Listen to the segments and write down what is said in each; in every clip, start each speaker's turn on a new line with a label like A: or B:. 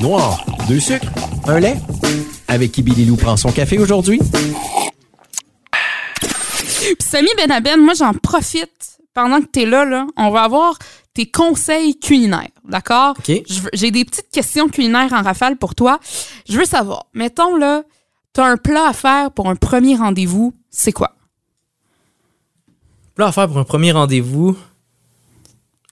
A: Noir, deux sucres, un lait. Avec qui Billy Lou prend son café aujourd'hui?
B: Puis Samy Benaben, moi j'en profite pendant que t'es là, là. On va avoir tes conseils culinaires, d'accord? J'ai des petites questions culinaires en rafale pour toi. Je veux savoir, mettons là, t'as un plat à faire pour un premier rendez-vous, c'est quoi?
C: Plat à faire pour un premier rendez-vous.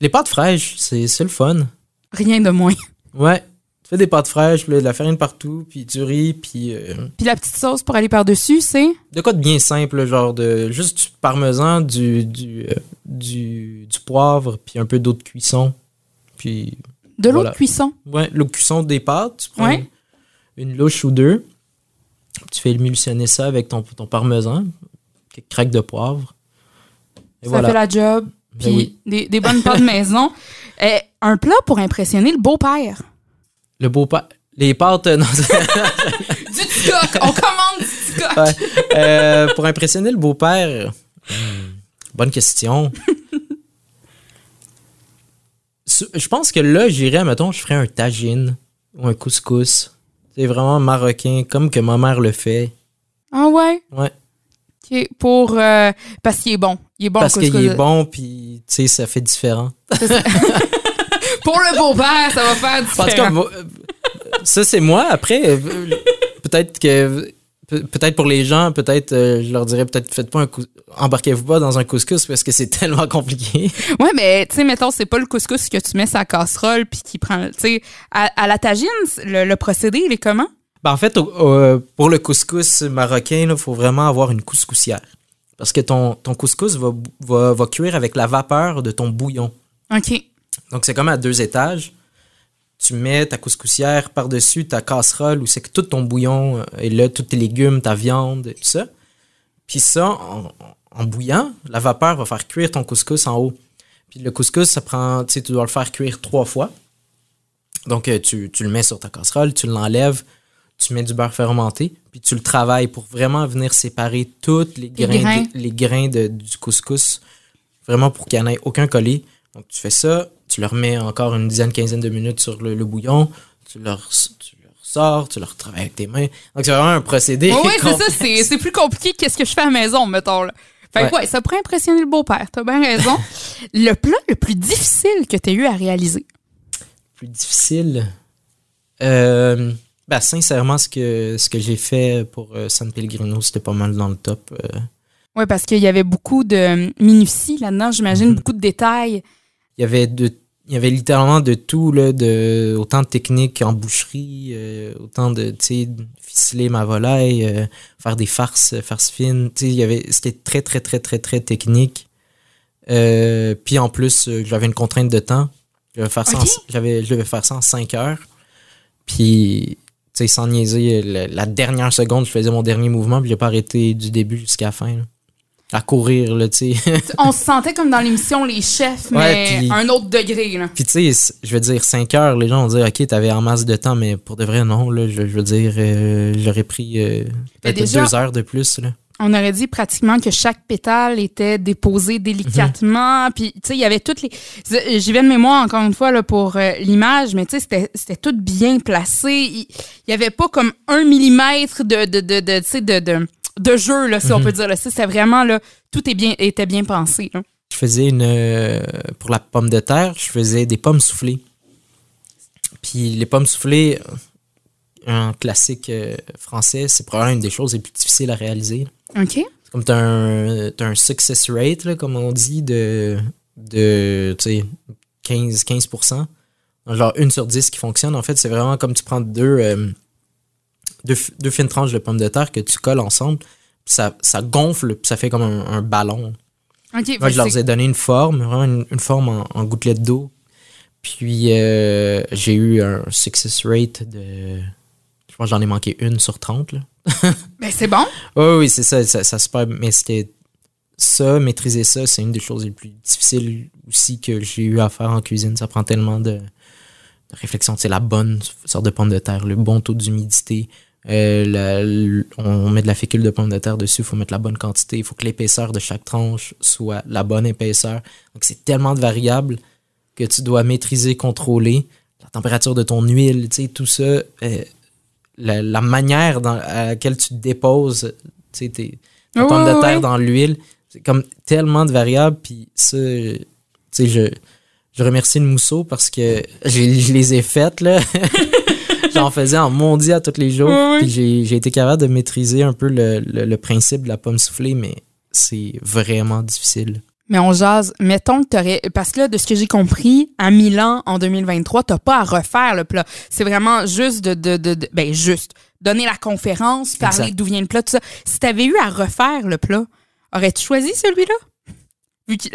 C: Les pâtes fraîches, c'est le fun.
B: Rien de moins.
C: Ouais. Tu fais des pâtes fraîches, puis là, de la farine partout, puis du riz, puis euh,
B: Puis la petite sauce pour aller par-dessus, c'est?
C: De quoi de bien simple, genre de juste du parmesan, du du, euh, du, du poivre, puis un peu d'eau de cuisson. Puis
B: de l'eau
C: Voilà.
B: de cuisson?
C: ouais, l'eau de cuisson des pâtes, tu prends
B: Ouais.
C: une, une louche ou deux. Tu fais émulsionner ça avec ton, ton parmesan, quelques craques de poivre. Et
B: Ça
C: voilà.
B: fait la job.
C: Ben
B: Puis
C: oui.
B: des, des bonnes pâtes maison. Euh, un plat pour impressionner le beau-père.
C: Le beau pas les pâtes euh, non,
B: Du petit coq. On commande du.
C: Ouais. Euh, pour impressionner le beau-père, hmm, bonne question. Je pense que là, j'irais, mettons, je ferais un tagine ou un couscous. C'est vraiment marocain, comme que ma mère le fait.
B: Ah ouais?
C: Ouais.
B: Pour, euh, parce qu'il est bon. Il est bon,
C: Parce qu'il est bon, puis, tu sais, ça fait différent.
B: Pour le beau-père, ça va faire
C: En tout cas,
B: différent.
C: euh, ça, c'est moi. Après, euh, peut-être que. pe- Peut-être pour les gens, peut-être, euh, je leur dirais, peut-être, faites pas un embarquez-vous pas dans un couscous parce que c'est tellement compliqué.
B: Ouais, mais tu sais, mettons, c'est pas le couscous que tu mets sa casserole puis qui prend. Tu sais, à, à la tagine, le, le procédé, il est comment?
C: Ben, en fait, au- au- pour le couscous marocain, il faut vraiment avoir une couscoussière. Parce que ton, ton couscous va, va, va cuire avec la vapeur de ton bouillon.
B: OK.
C: Donc, c'est comme à deux étages. Tu mets ta couscoussière par-dessus ta casserole où c'est que tout ton bouillon euh, est là, tous tes légumes, ta viande, tout ça. Puis ça, en, en bouillant, la vapeur va faire cuire ton couscous en haut. Puis le couscous, ça prend, tu sais, tu dois le faire cuire trois fois. Donc, euh, tu, tu le mets sur ta casserole, tu l'enlèves, tu mets du beurre fermenté, puis tu le travailles pour vraiment venir séparer tous les grains,
B: grains.
C: de- les grains de- du couscous, vraiment pour qu'il n'y en ait aucun collé. Donc, tu fais ça, tu le remets encore une dizaine, quinzaine de minutes sur le, le bouillon, tu le, res- tu le ressors, tu le retravailles avec tes mains. Donc, c'est vraiment un procédé.
B: Ouais, c'est ça, c'est plus compliqué que qu'est-ce que je fais à la maison, mettons. Là. Fait que
C: Ouais.
B: ouais, ça pourrait impressionner le beau-père, t'as bien raison. le plat le plus difficile que t'as eu à réaliser?
C: Plus difficile. Euh, ben, sincèrement, ce que, ce que j'ai fait pour euh, San Pellegrino, c'était pas mal dans le top. euh.
B: Ouais, parce qu'il y avait beaucoup de minutie là-dedans, j'imagine,
C: Mhm.
B: beaucoup de détails.
C: il y avait de il y avait littéralement de tout là de autant de techniques en boucherie euh, autant de ficeler ma volaille euh, faire des farces euh, farces fines il y avait c'était très très très très très technique Euh, puis en plus euh, j'avais une contrainte de temps je devais faire ça en, je devais faire ça en 5 heures puis sais sans niaiser la, la dernière seconde je faisais mon dernier mouvement puis j'ai pas arrêté du début jusqu'à la fin là. à courir là tu sais
B: On se sentait comme dans l'émission Les Chefs,
C: Ouais,
B: mais un autre degré. Là.
C: Puis tu sais, je veux dire, 5 heures, les gens vont dire, OK, t'avais en masse de temps, mais pour de vrai, non, là, je, je veux dire, euh, j'aurais pris euh, peut-être
B: déjà-
C: deux heures de plus, là.
B: On aurait dit pratiquement que chaque pétale était déposé délicatement.
C: Mhm.
B: Puis, tu sais, il y avait toutes les. J'y vais de mémoire, encore une fois, là, pour euh, l'image, mais tu sais, c'était- tout bien placé. Il il y avait pas comme un millimètre de, de, de, de, tu sais, de, de, de jeu, là, si on
C: Mhm.
B: peut dire. là. C'était vraiment, là, tout est bien, était bien pensé. là.
C: Je faisais une. euh, pour la pomme de terre, je faisais des pommes soufflées. Puis les pommes soufflées, un classique euh, français, c'est probablement une des choses les plus difficiles à réaliser.
B: OK?
C: C'est comme t'as un, t'as un success rate, là, comme on dit, de, de tu sais, 15, 15%. Genre une sur 10 qui fonctionne. En fait, c'est vraiment comme tu prends deux, euh, deux, deux fines tranches de pommes de terre que tu colles ensemble. Puis ça, ça gonfle, puis ça fait comme un, un ballon.
B: OK.
C: Moi,
B: fait
C: je leur ai donné une forme, vraiment une, une forme en, en gouttelette d'eau. Puis euh, j'ai eu un success rate de. Pense que j'en ai manqué une sur 30. Là.
B: Ben, c'est bon.
C: Oui, oui, c'est ça, ça, ça se perd, mais c'était ça, maîtriser ça, c'est une des choses les plus difficiles aussi que j'ai eu à faire en cuisine. Ça prend tellement de, de réflexion. C'est la bonne sorte de pomme de terre, le bon taux d'humidité, Euh, la- l- on met de la fécule de pommes de terre dessus, il faut mettre la bonne quantité, il faut que l'épaisseur de chaque tranche soit la bonne épaisseur. Donc c'est tellement de variables que tu dois maîtriser, contrôler. La température de ton huile, tu sais, tout ça. euh, la, la manière dans, à laquelle tu déposes tes, tes
B: Ouais,
C: pommes de terre dans l'huile. C'est comme tellement de variables. Puis ça, tu sais, je, je remercie le mousseau parce que je les ai faites, là. J'en faisais en mondi à tous les jours. Puis j'ai j'ai été capable de maîtriser un peu le, le- le principe de la pomme soufflée, mais c'est vraiment difficile.
B: Mais on jase. Mettons que t'aurais. Parce que là, de ce que j'ai compris, à Milan, en 2023, t'as pas à refaire le plat. C'est vraiment juste de, de, de, de- Ben, juste. Donner la conférence, parler d'où vient le plat, tout ça. Si t'avais eu à refaire le plat, aurais-tu choisi celui-là?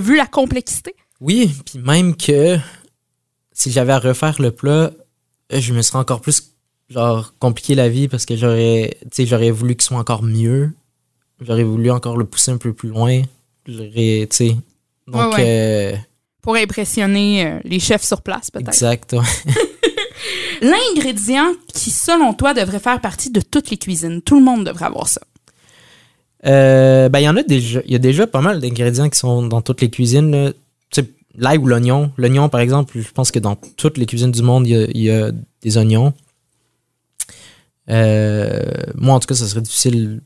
B: Vu, la complexité?
C: Oui, puis même que si j'avais à refaire le plat, euh, je me serais encore plus genre compliqué la vie parce que j'aurais tu sais j'aurais voulu qu'il soit encore mieux. J'aurais voulu encore le pousser un peu plus loin. Sais donc
B: Ouais, Pour impressionner euh, les chefs sur place,
C: euh,
B: peut-être.
C: exact. ouais.
B: L'ingrédient qui, selon toi, devrait faire partie de toutes les cuisines. Tout le monde devrait avoir ça.
C: Euh, ben il y en a déjà il y a déjà pas mal d'ingrédients qui sont dans toutes les cuisines l'ail ou l'oignon. L'oignon par exemple, je pense que dans toutes les cuisines du monde, il y a, il y a des oignons. Euh, moi en tout cas, ça serait difficile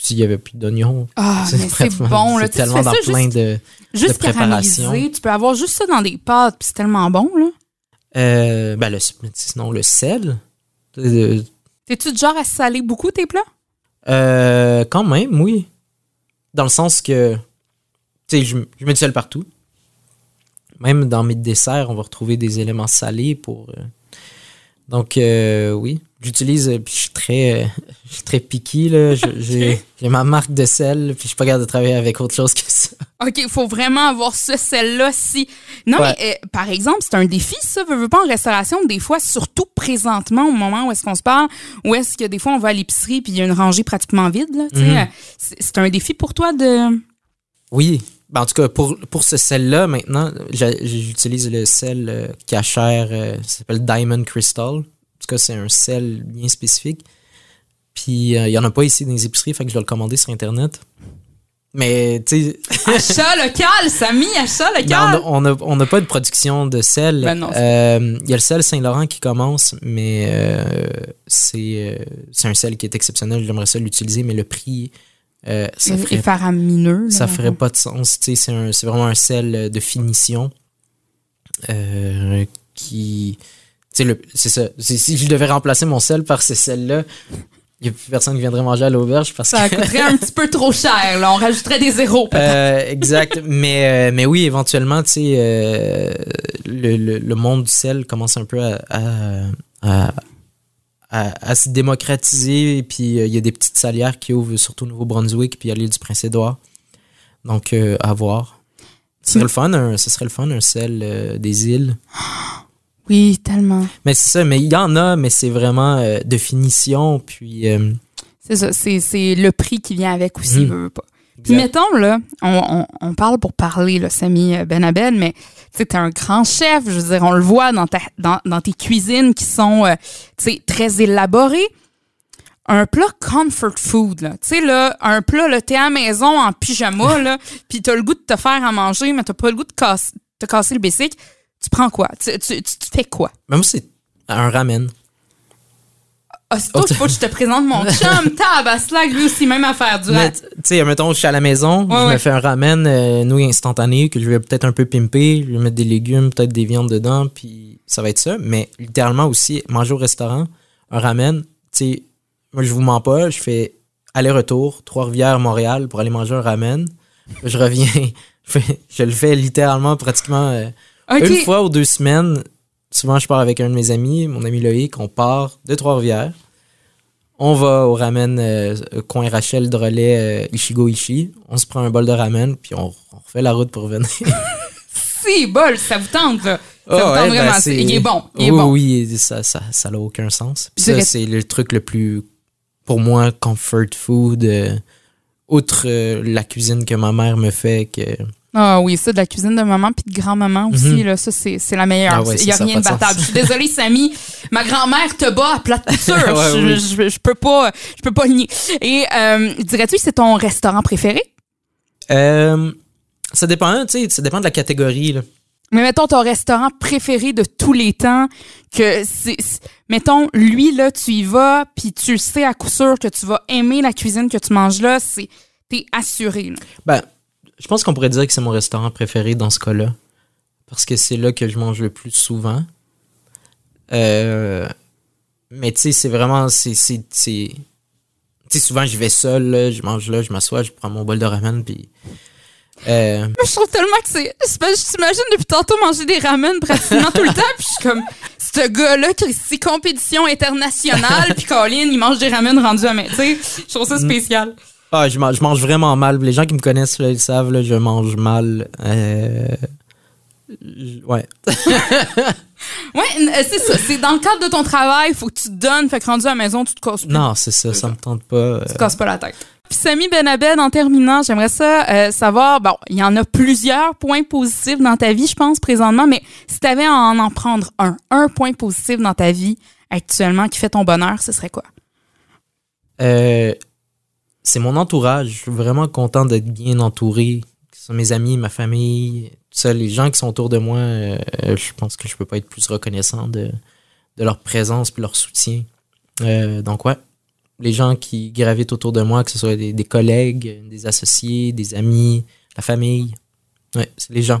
C: s'il y avait plus d'oignons.
B: Ah, mais c'est bon. Là.
C: C'est tellement dans
B: ça
C: plein
B: juste,
C: de.
B: juste
C: préparation.
B: caramélisé. Tu peux avoir juste ça dans des pâtes, puis c'est tellement bon. là.
C: Euh, ben le, sinon, le sel. Euh,
B: T'es-tu du genre à saler beaucoup tes plats?
C: euh, quand même, oui. Dans le sens que. Tu sais, je, je mets du sel partout. Même dans mes desserts, on va retrouver des éléments salés pour. euh, donc, euh, oui. J'utilise. euh, Puis je suis très. euh, je suis très picky, là. J'ai ma marque de sel, puis je suis pas capable de travailler avec autre chose que ça.
B: OK, il faut vraiment avoir ce sel-là. Si... Non,
C: Ouais.
B: mais euh, par exemple, c'est un défi, ça. Veux, veux pas en restauration, des fois, surtout présentement, au moment où est-ce qu'on se parle, où est-ce que des fois, on va à l'épicerie puis il y a une rangée pratiquement vide. Là,
C: Mhm.
B: euh, c'est un défi pour toi de.
C: Oui. Ben, en tout cas, pour, pour ce sel-là, maintenant, j'utilise le sel euh, cachère, ça s'appelle Diamond Crystal. Cas, c'est un sel bien spécifique. Puis, euh, il n'y en a pas ici dans les épiceries, fait que je dois le commander sur Internet. Mais, tu sais,
B: Achat local, Samy, achat
C: ben,
B: local.
C: on n'a on n'a pas de production de sel.
B: Ben
C: Euh, Il y a le sel Saint-Laurent qui commence, mais euh, c'est euh, c'est un sel qui est exceptionnel. J'aimerais ça l'utiliser, mais le prix, euh, ça ferait
B: faramineux. là,
C: ça ferait pas de sens. tu sais, C'est vraiment un sel de finition euh, qui. C'est ça. Si je devais remplacer mon sel par ce sel-là, il n'y a plus personne qui viendrait manger à l'auberge parce
B: Ça
C: que.
B: coûterait un petit peu trop cher. Là. On rajouterait des zéros, peut-être.
C: Euh, exact. mais, euh, mais oui, éventuellement, tu sais, euh, le, le, le monde du sel commence un peu à, à, à, à- à se démocratiser. Et puis, euh, il y a des petites salières qui ouvrent surtout au Nouveau-Brunswick puis à l'île du Prince-Édouard. Donc, à voir. Ce serait le fun, un, ce serait le fun, un sel des îles.
B: Oui, tellement.
C: Mais c'est ça, mais il y en a, mais c'est vraiment euh, de finition. Puis, euh,
B: C'est ça. C'est le prix qui vient avec aussi, veux, veux pas. Puis mettons, là, on, on, on parle pour parler, là, Samy euh, Benabel, mais tu t'es un grand chef, je veux dire, on le voit dans, ta, dans, dans tes cuisines qui sont, euh, tu sais, très élaborées. Un plat comfort food, là. Tu sais, là, un plat, là, t'es à la maison en pyjama, là, puis t'as le goût de te faire à manger, mais t'as pas le goût de te casser le basic. Tu prends quoi? Tu, tu, tu, fais quoi?
C: moi, c'est un ramen.
B: Ah, c'est toi,
C: Oh,
B: faut que je te présente mon chum, Tabaslag, lui aussi, même affaire du
C: tu sais, mettons, je suis à la maison,
B: Ouais,
C: je me fais un ramen euh, nouilles instantanées que je vais peut-être un peu pimper, je vais mettre des légumes, peut-être des viandes dedans, puis ça va être ça. Mais littéralement aussi, manger au restaurant, un ramen, tu sais, moi je vous mens pas, je fais aller-retour, Trois-Rivières, Montréal pour aller manger un ramen. Je reviens, je, fais- je le fais littéralement pratiquement euh, Une fois ou deux semaines. Souvent, je pars avec un de mes amis, mon ami Loïc, on part de Trois-Rivières. On va au ramen euh, coin Rachel Drolet euh, Ichigo Ishi. On se prend un bol de ramen, puis on, on refait la route pour revenir.
B: Si, bol, ça vous tente, là. Ça vous
C: ouais,
B: tente
C: ben,
B: vraiment. il est bon. Il est
C: oui,
B: bon.
C: oui, ça ça, ça n'a aucun sens. Puis ça, c'est le truc le plus, pour moi, comfort food. euh, outre euh, la cuisine que ma mère me fait, que
B: Ah oui, ça, de la cuisine de maman puis de grand-maman aussi,
C: Mhm.
B: là, ça, c'est la meilleure.
C: Ah ouais,
B: Il y a
C: ça,
B: rien de
C: de
B: battable. Je suis désolée, Samy. Ma grand-mère te bat à plate couture.
C: Ouais,
B: je,
C: oui.
B: je, je peux pas, je peux pas le nier. Et euh, dirais-tu que c'est ton restaurant préféré?
C: Euh, ça dépend, tu sais, ça dépend de la catégorie. Là.
B: Mais mettons ton restaurant préféré de tous les temps, que c'est, mettons, lui, là, tu y vas, puis tu sais à coup sûr que tu vas aimer la cuisine que tu manges là, c'est, t'es assuré, là.
C: Ben, je pense qu'on pourrait dire que c'est mon restaurant préféré dans ce cas-là. Parce que c'est là que je mange le plus souvent. Euh, mais tu sais, c'est vraiment. C'est. Tu sais, souvent, je vais seul, là, je mange là, je m'assois, je prends mon bol de ramen, puis. Euh,
B: Moi, je trouve tellement que c'est. Je t'imagine depuis tantôt manger des ramen pratiquement tout le temps, puis je suis comme. Ce gars-là, qui c'est compétition internationale, puis Colin, il mange des ramen rendus à main. Tu sais, je trouve ça spécial.
C: Ah, je mange, je mange vraiment mal. Les gens qui me connaissent, là, ils savent, là, je mange mal. Euh, Ouais.
B: Ouais, euh, c'est ça. C'est dans le cadre de ton travail, faut que tu te donnes, fait que rendu à la maison, tu te casses plus.
C: Non, c'est ça, ça me tente pas. euh.
B: Tu te casses pas la tête. Puis Samy Benabed, en terminant, j'aimerais ça euh, savoir, bon, il y en a plusieurs points positifs dans ta vie, je pense, présentement, mais si tu avais à en, en prendre un, un point positif dans ta vie actuellement qui fait ton bonheur, ce serait quoi?
C: Euh, c'est mon entourage. Je suis vraiment content d'être bien entouré. Ce soit mes amis, ma famille, tout ça, les gens qui sont autour de moi. euh, je pense que je peux pas être plus reconnaissant de, leur présence puis leur soutien. Euh, donc ouais, les gens qui gravitent autour de moi, que ce soit des, collègues, des associés, des amis, la famille. Ouais, c'est les gens.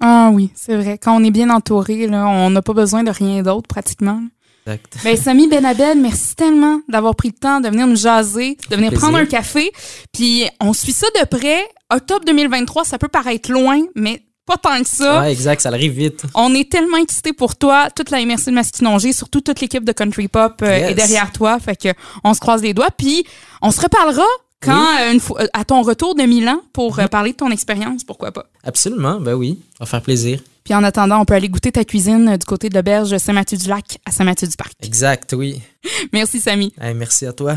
B: Ah oui, c'est vrai. Quand on est bien entouré, on n'a pas besoin de rien d'autre pratiquement.
C: Exact.
B: Ben, Samy Benabed, merci tellement d'avoir pris le temps de venir nous jaser, de venir prendre un café. Puis on suit ça de près. Octobre 2023, ça peut paraître loin, mais pas tant que ça.
C: Ouais, exact, ça arrive vite.
B: On est tellement excités pour toi, toute la MRC de Masquinongé, surtout toute l'équipe de Country Pop euh,
C: Yes.
B: est derrière toi. Fait que on se croise les doigts. Puis on se reparlera quand, euh, une fois, euh, à ton retour de Milan pour euh, parler de ton expérience, pourquoi pas.
C: Absolument, ben oui, ça va faire plaisir.
B: Puis en attendant, on peut aller goûter ta cuisine euh, du côté de l'auberge Saint-Mathieu-du-Lac à Saint-Mathieu-du-Parc.
C: Exact, oui.
B: Merci, Samy.
C: Hey, merci à toi.